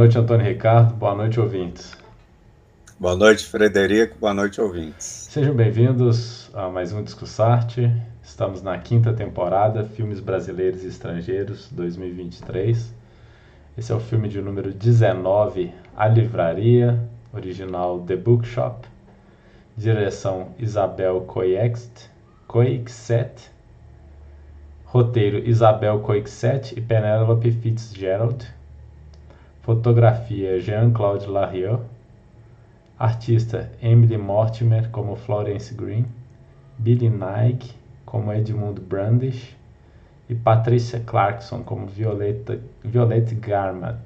Boa noite, Antônio Ricardo. Boa noite, ouvintes. Boa noite, Frederico. Boa noite, ouvintes. Sejam bem-vindos a mais um Discussarte. Estamos na quinta temporada, Filmes Brasileiros e Estrangeiros 2023. Esse é o filme de número 19, A Livraria, original The Bookshop. Direção Isabel Coixet. Coixet. Roteiro Isabel Coixet e Penelope Fitzgerald. Fotografia Jean-Claude Larrieux. Artista Emily Mortimer como Florence Green. Billy Nike como Edmund Brandish. E Patricia Clarkson como Violette Garmat.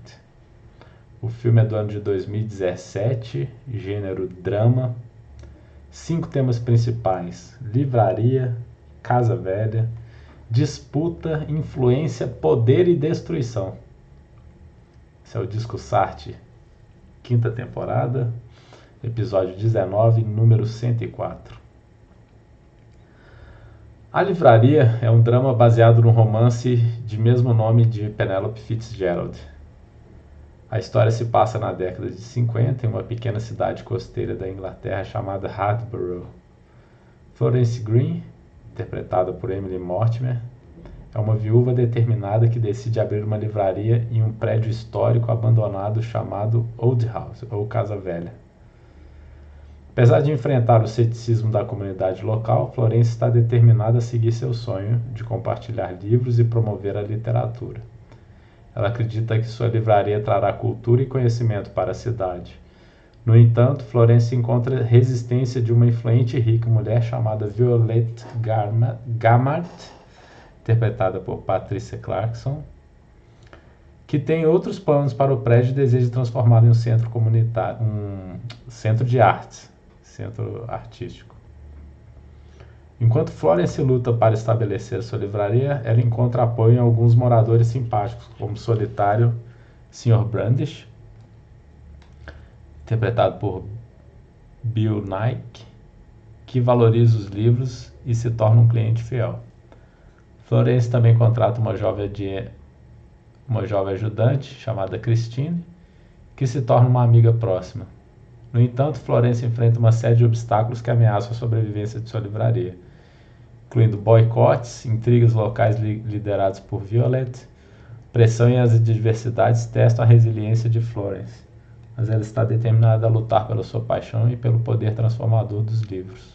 O filme é do ano de 2017, gênero drama. Cinco temas principais: livraria, casa velha, disputa, influência, poder e destruição. Esse é o Disco Sarte, quinta temporada, episódio 19, número 104. A Livraria é um drama baseado no romance de mesmo nome de Penelope Fitzgerald. A história se passa na década de 50 em uma pequena cidade costeira da Inglaterra chamada Hatboro. Florence Green, interpretada por Emily Mortimer, é uma viúva determinada que decide abrir uma livraria em um prédio histórico abandonado chamado Old House, ou Casa Velha. Apesar de enfrentar o ceticismo da comunidade local, Florence está determinada a seguir seu sonho de compartilhar livros e promover a literatura. Ela acredita que sua livraria trará cultura e conhecimento para a cidade. No entanto, Florence encontra resistência de uma influente e rica mulher chamada Violette Gamart, interpretada por Patricia Clarkson, que tem outros planos para o prédio e deseja transformá-lo em um centro comunitário, um centro de artes, centro artístico. Enquanto Florence luta para estabelecer sua livraria, ela encontra apoio em alguns moradores simpáticos, como o solitário Sr. Brandish, interpretado por Bill Nike, que valoriza os livros e se torna um cliente fiel. Florence também contrata uma jovem, de, uma jovem ajudante chamada Christine, que se torna uma amiga próxima. No entanto, Florence enfrenta uma série de obstáculos que ameaçam a sobrevivência de sua livraria, incluindo boicotes, intrigas locais li liderados por Violet, pressão e as adversidades testam a resiliência de Florence, mas ela está determinada a lutar pela sua paixão e pelo poder transformador dos livros.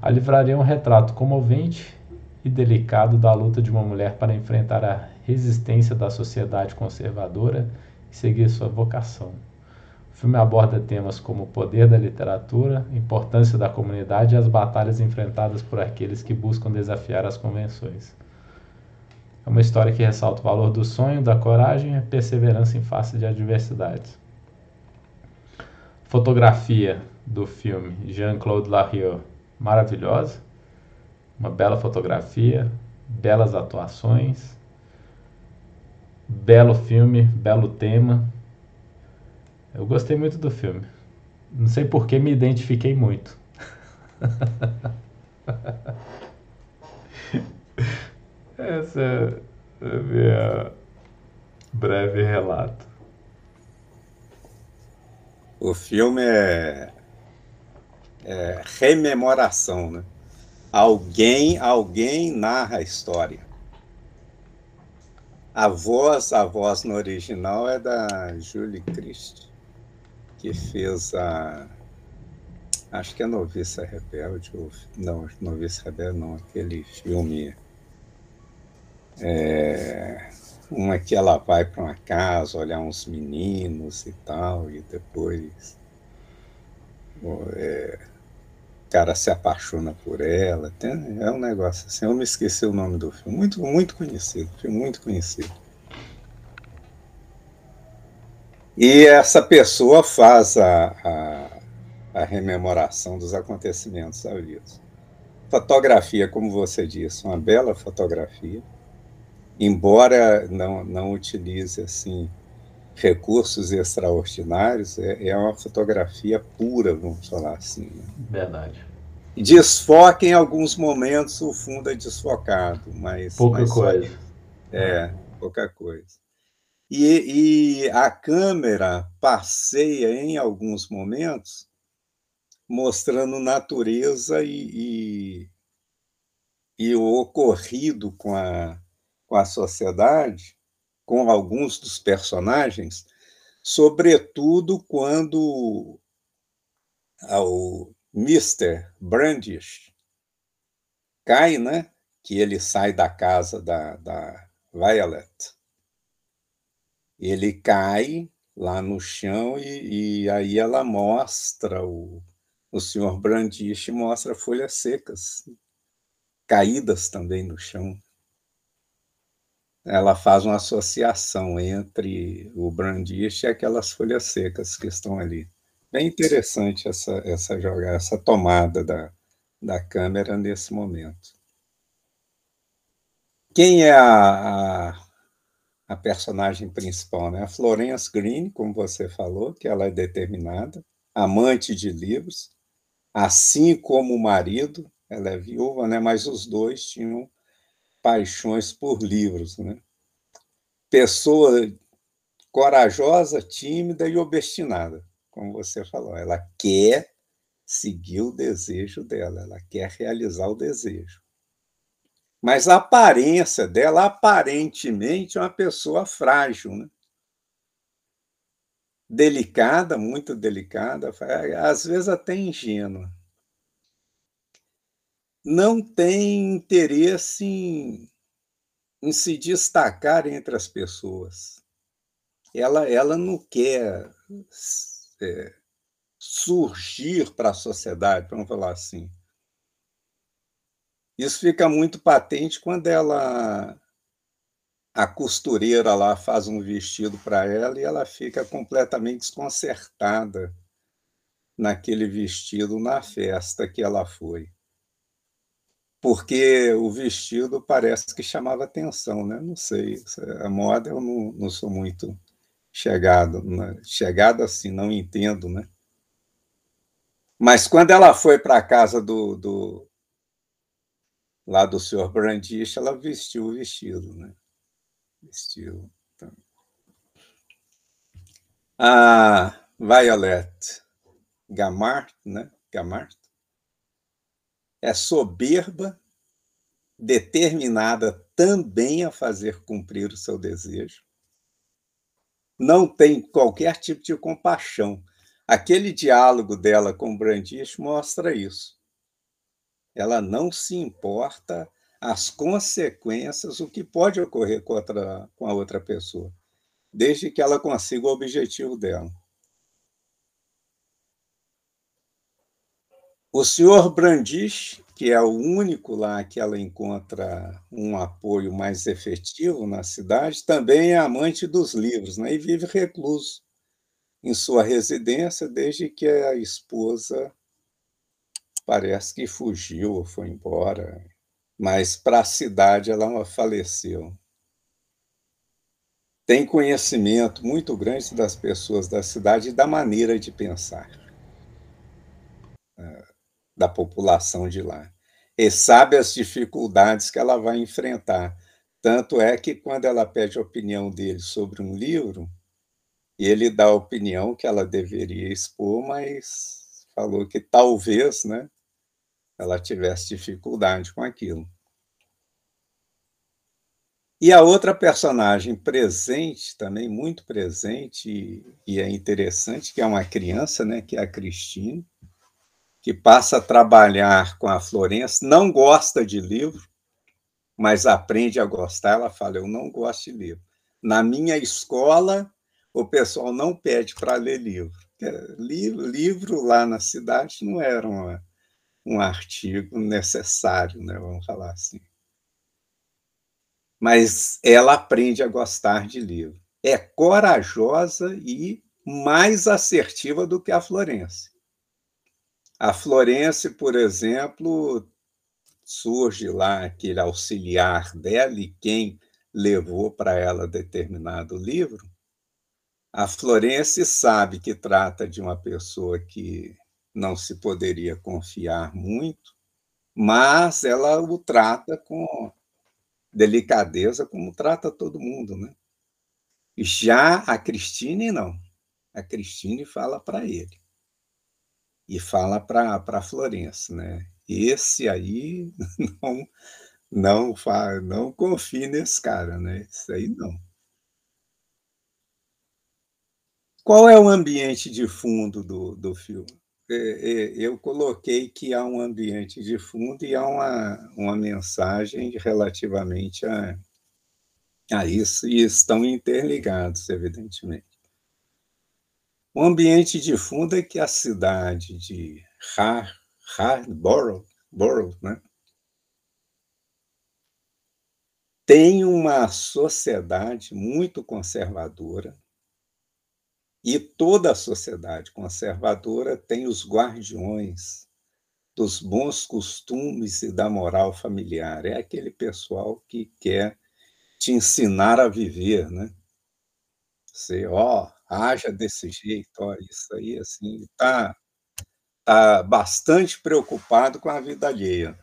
A livraria é um retrato comovente e delicado da luta de uma mulher para enfrentar a resistência da sociedade conservadora e seguir sua vocação. O filme aborda temas como o poder da literatura, importância da comunidade e as batalhas enfrentadas por aqueles que buscam desafiar as convenções. É uma história que ressalta o valor do sonho, da coragem e a perseverança em face de adversidades. Fotografia do filme Jean-Claude Larrieux, maravilhosa uma bela fotografia, belas atuações, belo filme, belo tema. Eu gostei muito do filme. Não sei por que me identifiquei muito. Essa é a minha breve relato. O filme é, é rememoração, né? Alguém, alguém narra a história. A voz, a voz no original é da Julie Christ, que fez a acho que é Noviça Rebelde, ou, não, Noviça Rebelde não, aquele filme é, uma que ela vai para uma casa olhar uns meninos e tal, e depois é, cara se apaixona por ela. Tem, é um negócio assim. Eu me esqueci o nome do filme. Muito, muito conhecido. Filme muito conhecido. E essa pessoa faz a, a, a rememoração dos acontecimentos da vida. Fotografia, como você disse, uma bela fotografia. Embora não, não utilize assim recursos extraordinários, é, é uma fotografia pura, vamos falar assim. Né? Verdade. Desfoca em alguns momentos, o fundo é desfocado, mas. Pouca mas coisa. É, pouca coisa. E, e a câmera passeia em alguns momentos mostrando natureza e, e, e o ocorrido com a, com a sociedade, com alguns dos personagens, sobretudo quando o Mr. Brandish cai, né? Que ele sai da casa da, da Violet. Ele cai lá no chão e, e aí ela mostra o, o senhor Brandish mostra folhas secas, caídas também no chão. Ela faz uma associação entre o Brandish e aquelas folhas secas que estão ali. Bem interessante essa, essa jogada, essa tomada da, da câmera nesse momento. Quem é a, a, a personagem principal? Né? A Florence Green, como você falou, que ela é determinada, amante de livros, assim como o marido, ela é viúva, né? mas os dois tinham paixões por livros. Né? Pessoa corajosa, tímida e obstinada como você falou, ela quer seguir o desejo dela, ela quer realizar o desejo. Mas a aparência dela, aparentemente, é uma pessoa frágil, né? delicada, muito delicada, às vezes até ingênua. Não tem interesse em, em se destacar entre as pessoas. Ela, ela não quer é, surgir para a sociedade, vamos falar assim. Isso fica muito patente quando ela a costureira lá faz um vestido para ela e ela fica completamente desconcertada naquele vestido na festa que ela foi. Porque o vestido parece que chamava atenção, né? Não sei, a moda eu não, não sou muito chegado, né? chegado assim, não entendo, né? Mas quando ela foi para a casa do, do lá do senhor Brandish, ela vestiu o vestido, né? Vestiu. Então. A Violet Gamart, né? Gamart é soberba, determinada também a fazer cumprir o seu desejo não tem qualquer tipo de compaixão. Aquele diálogo dela com Brandish mostra isso. Ela não se importa as consequências, o que pode ocorrer com, outra, com a outra pessoa, desde que ela consiga o objetivo dela. O senhor Brandish que é o único lá que ela encontra um apoio mais efetivo na cidade, também é amante dos livros né? e vive recluso em sua residência desde que a esposa parece que fugiu ou foi embora, mas para a cidade ela faleceu. Tem conhecimento muito grande das pessoas da cidade e da maneira de pensar da população de lá. E sabe as dificuldades que ela vai enfrentar. Tanto é que, quando ela pede a opinião dele sobre um livro, ele dá a opinião que ela deveria expor, mas falou que talvez né, ela tivesse dificuldade com aquilo. E a outra personagem presente, também muito presente, e é interessante, que é uma criança, né, que é a Cristina, que passa a trabalhar com a Florence, não gosta de livro, mas aprende a gostar. Ela fala: Eu não gosto de livro. Na minha escola, o pessoal não pede para ler livro. Livro, livro lá na cidade não era uma, um artigo necessário, né? vamos falar assim. Mas ela aprende a gostar de livro. É corajosa e mais assertiva do que a Florence. A Florence, por exemplo, surge lá aquele auxiliar dela e quem levou para ela determinado livro. A Florence sabe que trata de uma pessoa que não se poderia confiar muito, mas ela o trata com delicadeza, como trata todo mundo, né? Já a Cristine, não. A Cristine fala para ele. E fala para Florença, né? Esse aí não não não confie nesse cara, né? Isso aí não. Qual é o ambiente de fundo do, do filme? É, é, eu coloquei que há um ambiente de fundo e há uma, uma mensagem relativamente a, a isso, e estão interligados, evidentemente. O ambiente de fundo é que a cidade de Hardborough, né, tem uma sociedade muito conservadora, e toda a sociedade conservadora tem os guardiões dos bons costumes e da moral familiar. É aquele pessoal que quer te ensinar a viver, né? Você, ó, haja desse jeito, ó, isso aí, assim, tá, tá bastante preocupado com a vida alheia.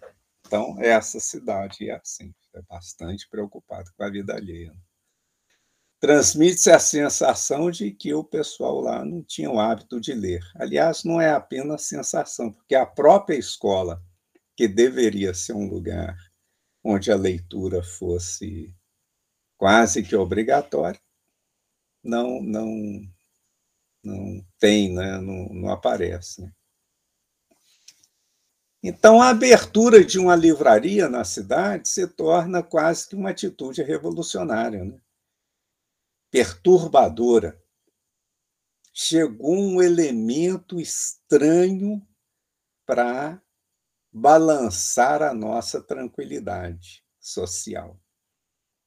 Então, essa cidade é assim, é bastante preocupado com a vida alheia transmite-se a sensação de que o pessoal lá não tinha o hábito de ler. Aliás, não é apenas sensação, porque a própria escola, que deveria ser um lugar onde a leitura fosse quase que obrigatória, não não não tem, né? não, não aparece. Então, a abertura de uma livraria na cidade se torna quase que uma atitude revolucionária. Né? perturbadora. Chegou um elemento estranho para balançar a nossa tranquilidade social.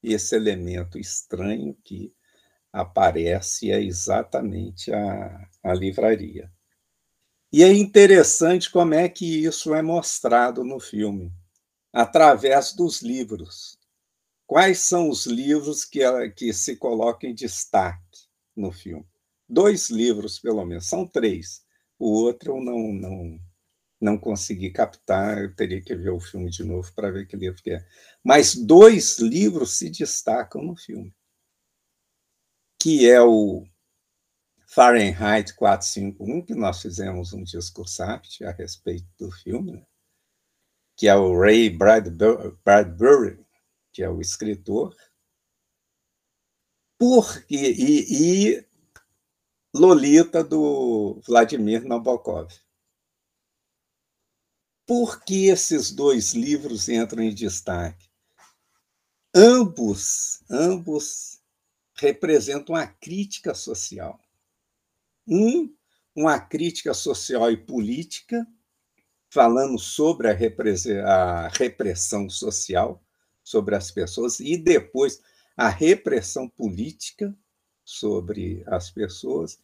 Esse elemento estranho que aparece é exatamente a, a livraria. E é interessante como é que isso é mostrado no filme, através dos livros. Quais são os livros que, que se colocam em destaque no filme? Dois livros, pelo menos, são três. O outro eu não, não, não consegui captar, eu teria que ver o filme de novo para ver que livro que é. Mas dois livros se destacam no filme, que é o Fahrenheit 451, que nós fizemos um discursapte a respeito do filme, né? que é o Ray Bradbury, que é o escritor, porque, e, e Lolita, do Vladimir Nabokov. Por que esses dois livros entram em destaque? Ambos, ambos representam a crítica social. Um, uma crítica social e política, falando sobre a repressão social, sobre as pessoas e depois a repressão política sobre as pessoas.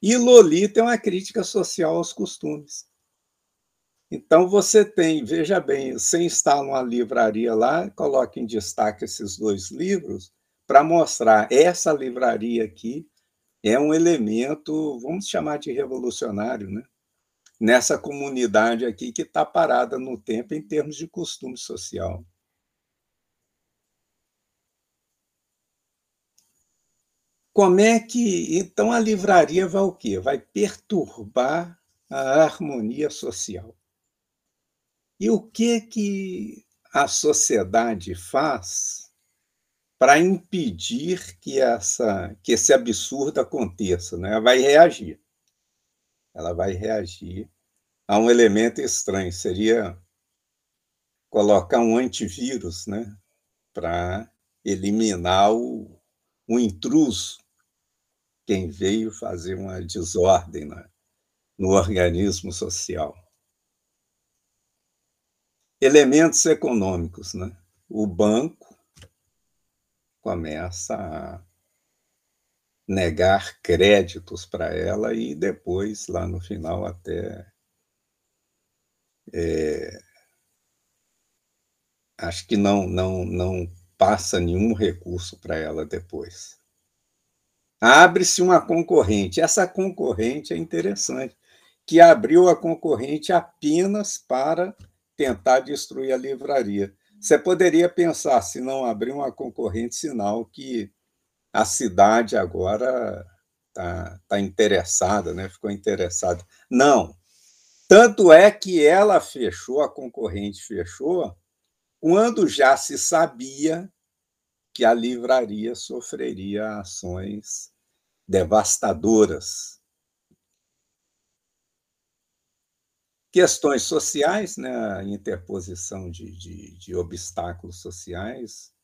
E Lolita é uma crítica social aos costumes. Então você tem, veja bem, você instala uma livraria lá, coloca em destaque esses dois livros para mostrar essa livraria aqui é um elemento, vamos chamar de revolucionário, né? Nessa comunidade aqui que está parada no tempo em termos de costume social. Como é que. Então, a livraria vai o quê? Vai perturbar a harmonia social. E o que, que a sociedade faz para impedir que, essa, que esse absurdo aconteça? Né? Ela vai reagir. Ela vai reagir a um elemento estranho. Seria colocar um antivírus né? para eliminar o, o intruso quem veio fazer uma desordem né, no organismo social. Elementos econômicos. Né? O banco começa a negar créditos para ela e depois, lá no final, até. É, acho que não, não, não passa nenhum recurso para ela depois abre-se uma concorrente. Essa concorrente é interessante, que abriu a concorrente apenas para tentar destruir a livraria. Você poderia pensar, se não abrir uma concorrente, sinal que a cidade agora está tá interessada, né? ficou interessada. Não. Tanto é que ela fechou, a concorrente fechou, quando já se sabia que a livraria sofreria ações devastadoras. Questões sociais, né, interposição de, de, de obstáculos sociais,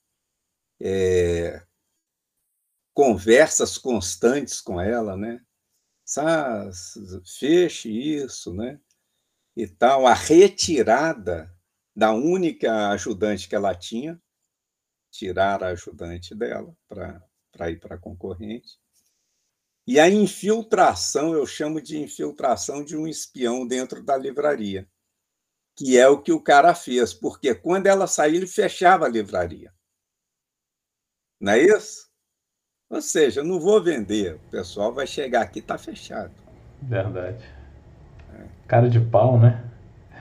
é, conversas constantes com ela, né? Feche isso, né? E tal, a retirada da única ajudante que ela tinha, tirar a ajudante dela para ir para a concorrente. E a infiltração, eu chamo de infiltração de um espião dentro da livraria, que é o que o cara fez, porque quando ela saiu, ele fechava a livraria. Não é isso? Ou seja, não vou vender, o pessoal vai chegar aqui, está fechado. Verdade. Cara de pau, né?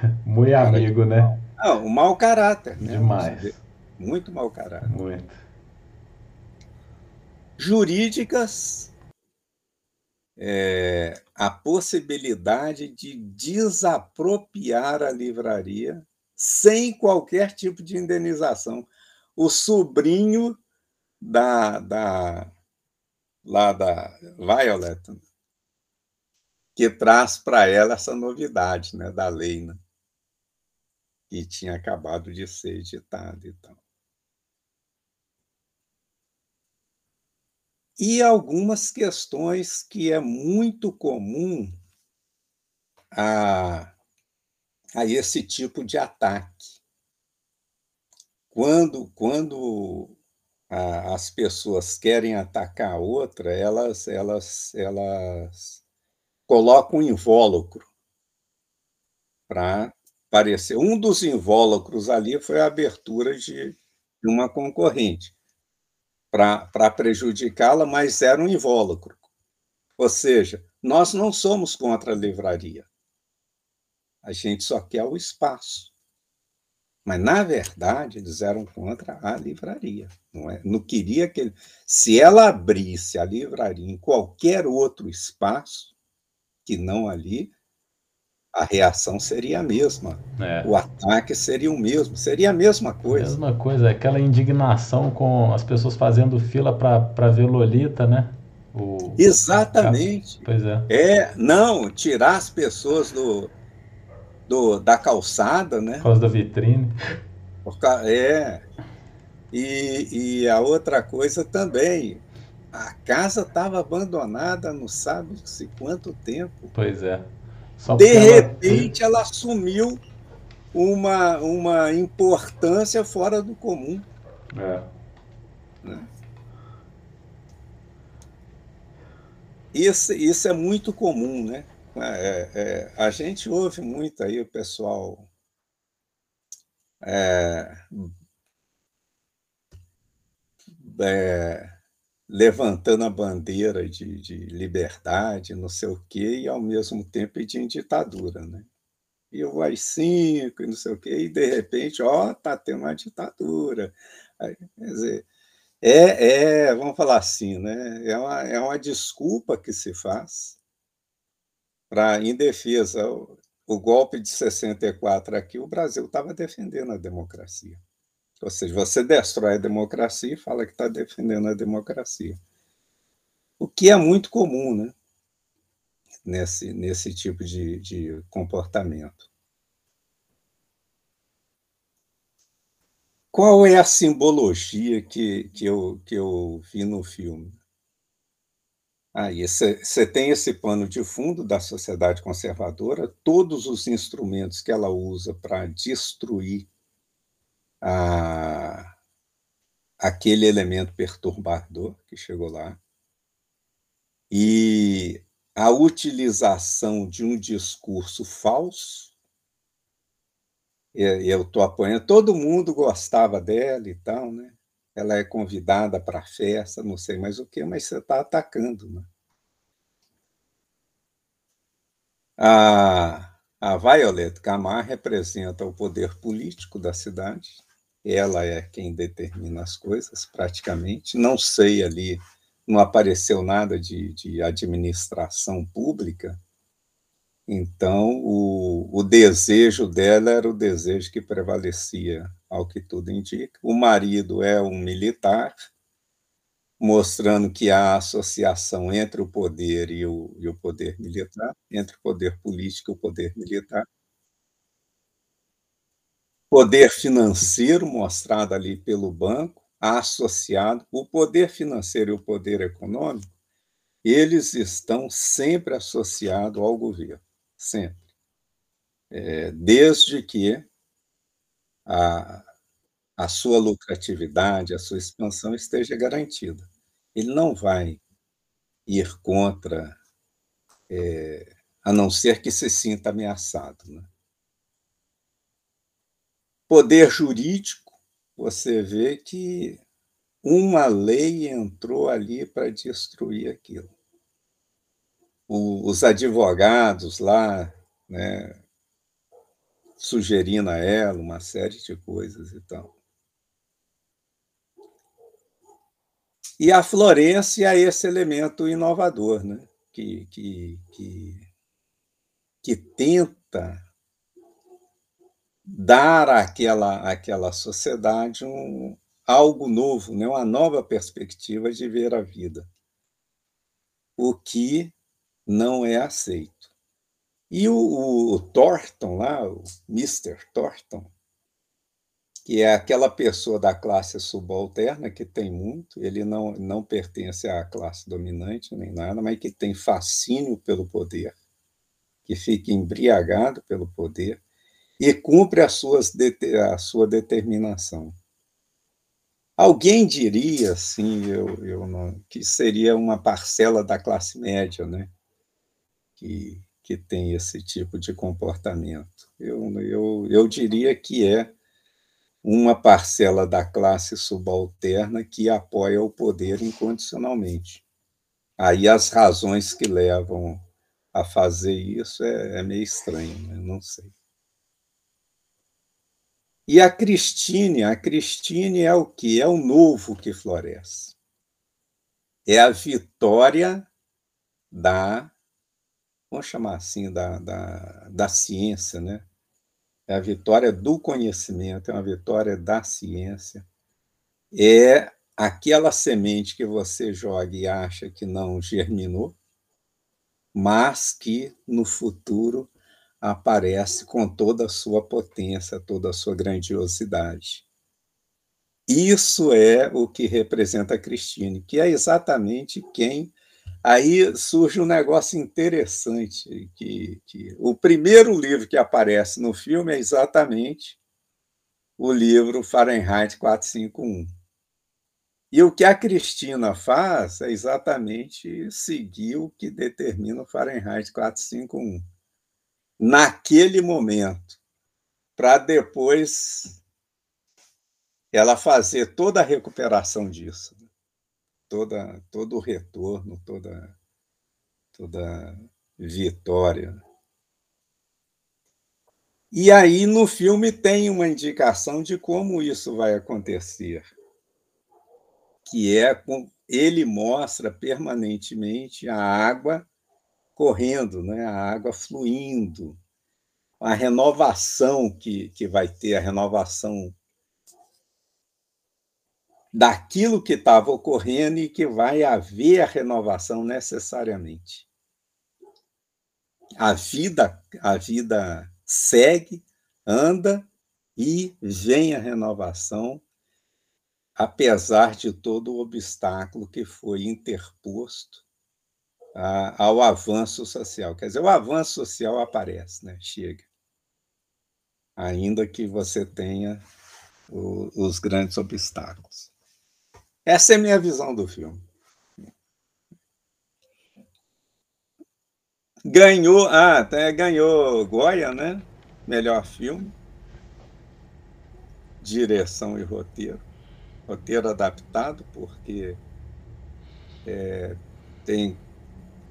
Muito Cara amigo, né? Não, um mau caráter. Né? Demais. Muito mau caráter. Muito. Jurídicas, é, a possibilidade de desapropriar a livraria sem qualquer tipo de indenização. O sobrinho da, da lá da Violet que traz para ela essa novidade né, da lei, né, que tinha acabado de ser editada e tal. E algumas questões que é muito comum a, a esse tipo de ataque. Quando, quando a, as pessoas querem atacar a outra, elas, elas, elas colocam um invólucro para parecer. Um dos invólucros ali foi a abertura de, de uma concorrente para prejudicá-la, mas era um invólucro. Ou seja, nós não somos contra a livraria. A gente só quer o espaço. Mas, na verdade, eles eram contra a livraria. Não, é? não queria que. Ele... Se ela abrisse a livraria em qualquer outro espaço, que não ali, a reação seria a mesma. É. O ataque seria o mesmo, seria a mesma coisa. Mesma coisa, aquela indignação com as pessoas fazendo fila para ver Lolita, né? O... Exatamente. Pois é. É, não, tirar as pessoas do, do da calçada, né? Por causa da vitrine. É. E, e a outra coisa também, a casa estava abandonada não sabe-se quanto tempo. Pois é. Só de repente, ela... ela assumiu uma, uma importância fora do comum. É. Né? Isso, isso é muito comum, né? É, é, a gente ouve muito aí o pessoal é, é, levantando a bandeira de, de liberdade, não sei o quê, e ao mesmo tempo de ditadura, né? E o AI-5, e não sei o quê, e de repente, ó, tá tendo uma ditadura. Aí, quer dizer, é, é, vamos falar assim, né? É uma, é uma desculpa que se faz para, em defesa, o, o golpe de 64 aqui, o Brasil estava defendendo a democracia. Ou seja, você destrói a democracia e fala que está defendendo a democracia. O que é muito comum né? nesse, nesse tipo de, de comportamento. Qual é a simbologia que, que, eu, que eu vi no filme? Aí você tem esse pano de fundo da sociedade conservadora, todos os instrumentos que ela usa para destruir a, aquele elemento perturbador que chegou lá e a utilização de um discurso falso. Eu estou apoiando, todo mundo gostava dela e tal, né? Ela é convidada para a festa, não sei mais o que, mas você está atacando, né? A, a Violet Camar representa o poder político da cidade ela é quem determina as coisas, praticamente. Não sei ali não apareceu nada de, de administração pública, então o, o desejo dela era o desejo que prevalecia, ao que tudo indica. O marido é um militar, mostrando que há associação entre o poder e o, e o poder militar, entre o poder político e o poder militar. Poder financeiro mostrado ali pelo banco, associado, o poder financeiro e o poder econômico, eles estão sempre associados ao governo, sempre. É, desde que a, a sua lucratividade, a sua expansão esteja garantida. Ele não vai ir contra, é, a não ser que se sinta ameaçado. Né? Poder jurídico, você vê que uma lei entrou ali para destruir aquilo. O, os advogados lá, né, sugerindo a ela uma série de coisas e tal. E a Florência é esse elemento inovador, né? que, que, que, que tenta dar àquela, àquela sociedade um, algo novo, né? uma nova perspectiva de ver a vida, o que não é aceito. E o, o Thornton lá, o Mr. Thornton, que é aquela pessoa da classe subalterna que tem muito, ele não, não pertence à classe dominante nem nada, mas que tem fascínio pelo poder, que fica embriagado pelo poder, e cumpre as suas, a sua determinação. Alguém diria, assim, eu, eu não, que seria uma parcela da classe média, né? que, que tem esse tipo de comportamento. Eu, eu, eu diria que é uma parcela da classe subalterna que apoia o poder incondicionalmente. Aí as razões que levam a fazer isso é, é meio estranho, né? não sei. E a Cristine, a Cristine é o que? É o novo que floresce. É a vitória da, vamos chamar assim, da, da, da ciência, né? É a vitória do conhecimento, é uma vitória da ciência. É aquela semente que você joga e acha que não germinou, mas que no futuro aparece com toda a sua potência, toda a sua grandiosidade. Isso é o que representa a Cristine, que é exatamente quem. Aí surge um negócio interessante, que, que o primeiro livro que aparece no filme é exatamente o livro Fahrenheit 451. E o que a Cristina faz é exatamente seguir o que determina o Fahrenheit 451 naquele momento, para depois ela fazer toda a recuperação disso, né? toda, todo o retorno, toda, toda vitória. E aí no filme tem uma indicação de como isso vai acontecer, que é com ele mostra permanentemente a água correndo, né? a água fluindo, a renovação que, que vai ter, a renovação daquilo que estava ocorrendo e que vai haver a renovação necessariamente. A vida, a vida segue, anda e vem a renovação, apesar de todo o obstáculo que foi interposto ao avanço social. Quer dizer, o avanço social aparece, né? chega. Ainda que você tenha o, os grandes obstáculos. Essa é a minha visão do filme. Ganhou, ah, até ganhou Goya, né? Melhor filme. Direção e roteiro. Roteiro adaptado, porque é, tem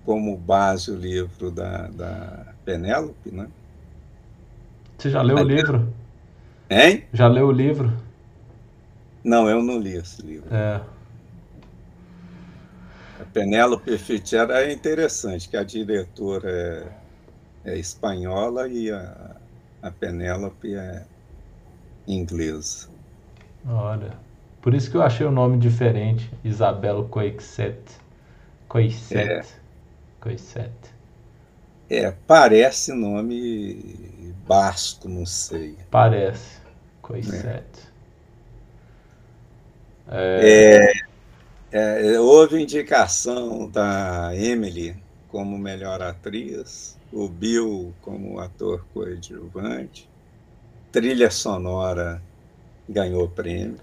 como base o livro da, da Penélope, né? Você já leu o livro? Hein? Já leu o livro? Não, eu não li esse livro. É. A Penélope Fitzgerald é interessante, que a diretora é, é espanhola e a, a Penélope é inglesa. Olha, por isso que eu achei o nome diferente, Isabel Coixet. Coixet. É. Coixet. É, parece nome basco, não sei. Parece. Coixet. É. É, é, houve indicação da Emily como melhor atriz, o Bill como ator coadjuvante, trilha sonora ganhou prêmio,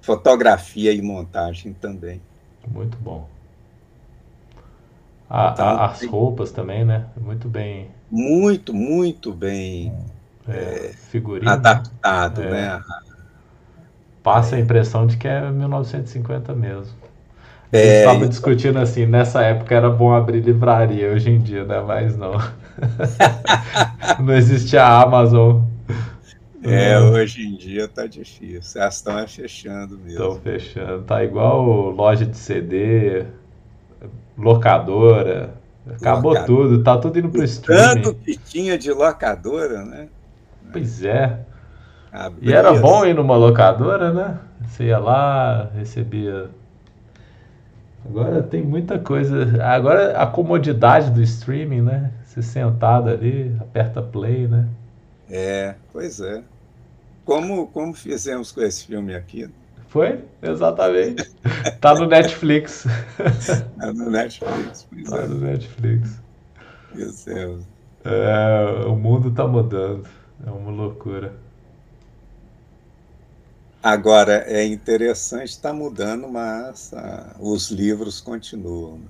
fotografia e montagem também. Muito bom. A, então, a, as roupas também, né? Muito bem. Muito, muito bem é, figurino, adaptado, é. né? Passa a impressão de que é 1950 mesmo. A gente estava então... discutindo assim, nessa época era bom abrir livraria, hoje em dia, né? Mas não. não existia a Amazon. É, hoje em dia tá difícil. Elas estão fechando mesmo. Estão fechando. Tá igual loja de CD, locadora. Acabou locadora. tudo, tá tudo indo pro streaming. Tanto que tinha de locadora, né? Pois é. E era bom ir numa locadora, né? Você ia lá, recebia. Agora tem muita coisa. Agora a comodidade do streaming, né? Você sentado ali, aperta play, né? É, pois é. Como, como fizemos com esse filme aqui. Foi? Exatamente. tá no Netflix. Tá no Netflix. Tá é. no Netflix. Fizemos. É, o mundo tá mudando. É uma loucura. Agora, é interessante, está mudando, mas ah, os livros continuam.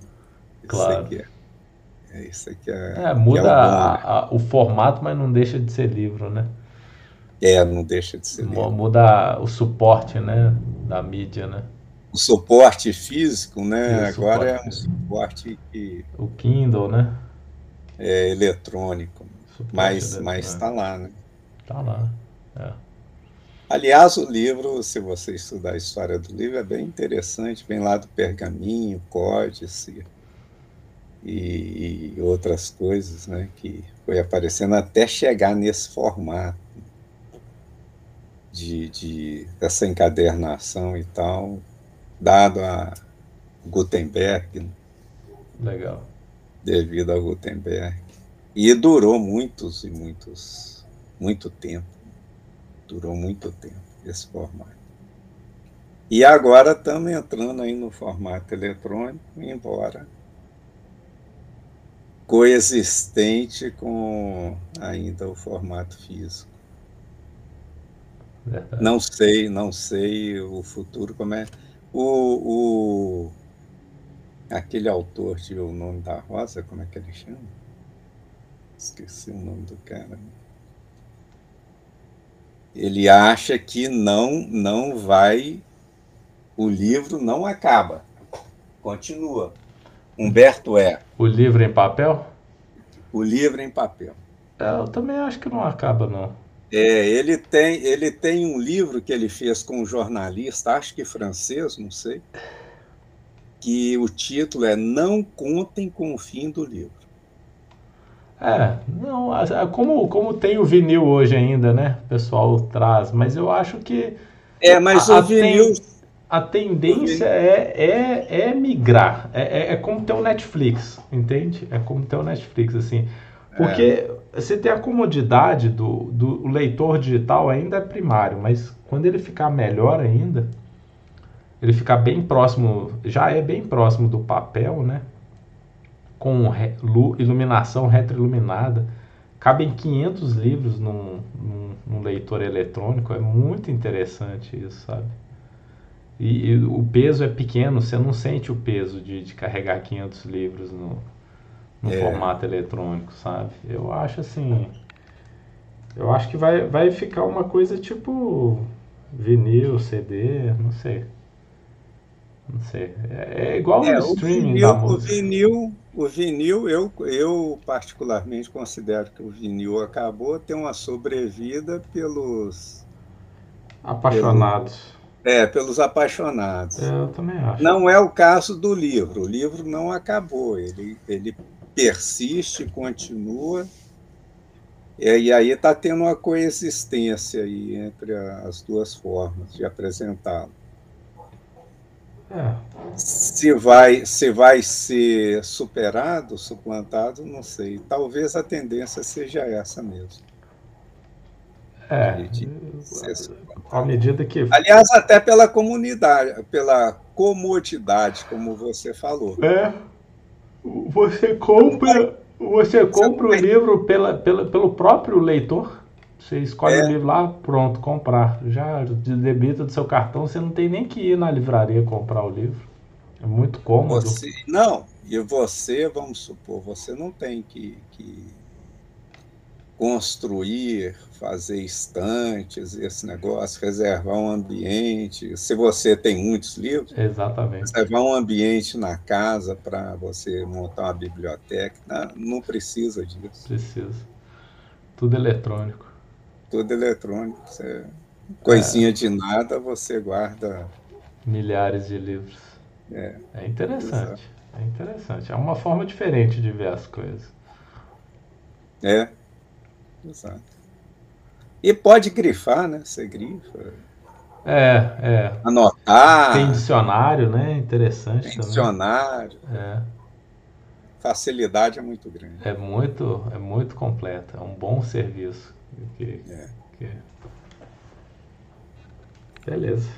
Isso claro. Aqui é, é, isso aqui é, é muda é o, a, a, o, formato, mas não deixa de ser livro, né? É, não deixa de ser. Muda o suporte, né, da mídia, né? O suporte físico, né? Agora é um suporte que... O Kindle, né? É eletrônico. Suporte mas está lá, né? Está lá, é. Aliás, o livro, se você estudar a história do livro, é bem interessante, vem lá do pergaminho, códice e, e outras coisas, né, que foi aparecendo até chegar nesse formato de, de essa encadernação e tal, dado a Gutenberg. Né? Legal. Devido a Gutenberg. E durou muitos e muitos, muito tempo durou muito tempo esse formato. E agora estamos entrando aí no formato eletrônico, embora coexistente com ainda o formato físico. Verdade. Não sei, não sei o futuro como é. O, o aquele autor de O Nome da Rosa, como é que ele chama? Esqueci o nome do cara ele acha que não não vai o livro não acaba continua Humberto é o livro em papel o livro em papel é, eu também acho que não acaba não é ele tem ele tem um livro que ele fez com um jornalista acho que francês não sei que o título é não contem com o fim do livro é, não, como, como tem o vinil hoje ainda, né? O pessoal traz, mas eu acho que. É, mas a, o vinil. A tendência é, é, é migrar. É, é, é, como ter o Netflix, entende? É como ter o Netflix, assim. Porque é. Você tem a comodidade do, do leitor digital ainda é primário, mas quando ele ficar melhor ainda, ele ficar bem próximo, já é bem próximo do papel, né? com iluminação retroiluminada. Cabem 500 livros num, num, num, leitor eletrônico, é muito interessante isso, sabe? E, e, o peso é pequeno, você não sente o peso de, de carregar 500 livros no, no é. formato eletrônico, sabe? Eu acho assim. Eu acho que vai, vai ficar uma coisa tipo vinil, CD, não sei. Não sei. É, é igual é, o streaming vinil, da música. O vinil, o vinil eu, eu particularmente considero que o vinil acabou, tem uma sobrevida pelos... Apaixonados. É, pelos apaixonados. Eu também acho. Não é o caso do livro. O livro não acabou. Ele, ele persiste, continua. E aí está tendo uma coexistência aí entre as duas formas de apresentá-lo. É. Se, vai, se vai ser superado, suplantado, não sei. Talvez a tendência seja essa mesmo. É, à medida que. Aliás, até pela comunidade, pela comodidade, como você falou. É. Você compra, você compra o livro pela, pela, pelo próprio leitor. Você escolhe é. o livro lá, pronto, comprar. Já debita do seu cartão, você não tem nem que ir na livraria comprar o livro. É muito cômodo. Você, não, e você, vamos supor, você não tem que, que construir, fazer estantes, esse negócio, reservar um ambiente. Se você tem muitos livros, Exatamente. reservar um ambiente na casa para você montar uma biblioteca. Não, não precisa disso. Precisa. Tudo eletrônico. Tudo eletrônico. Você, coisinha é. de nada, você guarda. Milhares de livros. É, é interessante. Exato. É interessante. É uma forma diferente de ver as coisas. É, Exato. E pode grifar, né? Você grifa. É, é. Anotar. Tem dicionário, né? Interessante Tem dicionário. É. Facilidade é muito grande. É muito, é muito completo. É um bom serviço. Que, é. que... Beleza.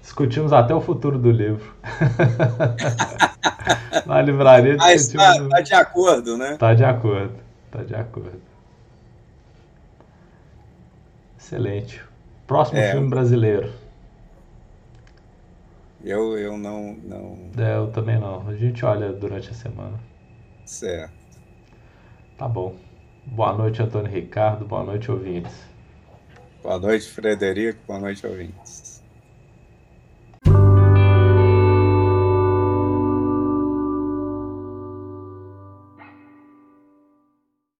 Discutimos até o futuro do livro. Na livraria Mas está tá de acordo, né? Está de acordo. Tá de acordo. Excelente. Próximo é, filme brasileiro. Eu, eu não, não. É, eu também não. A gente olha durante a semana. Certo. Tá bom. Boa noite, Antônio Ricardo. Boa noite, ouvintes. Boa noite, Frederico. Boa noite, ouvintes.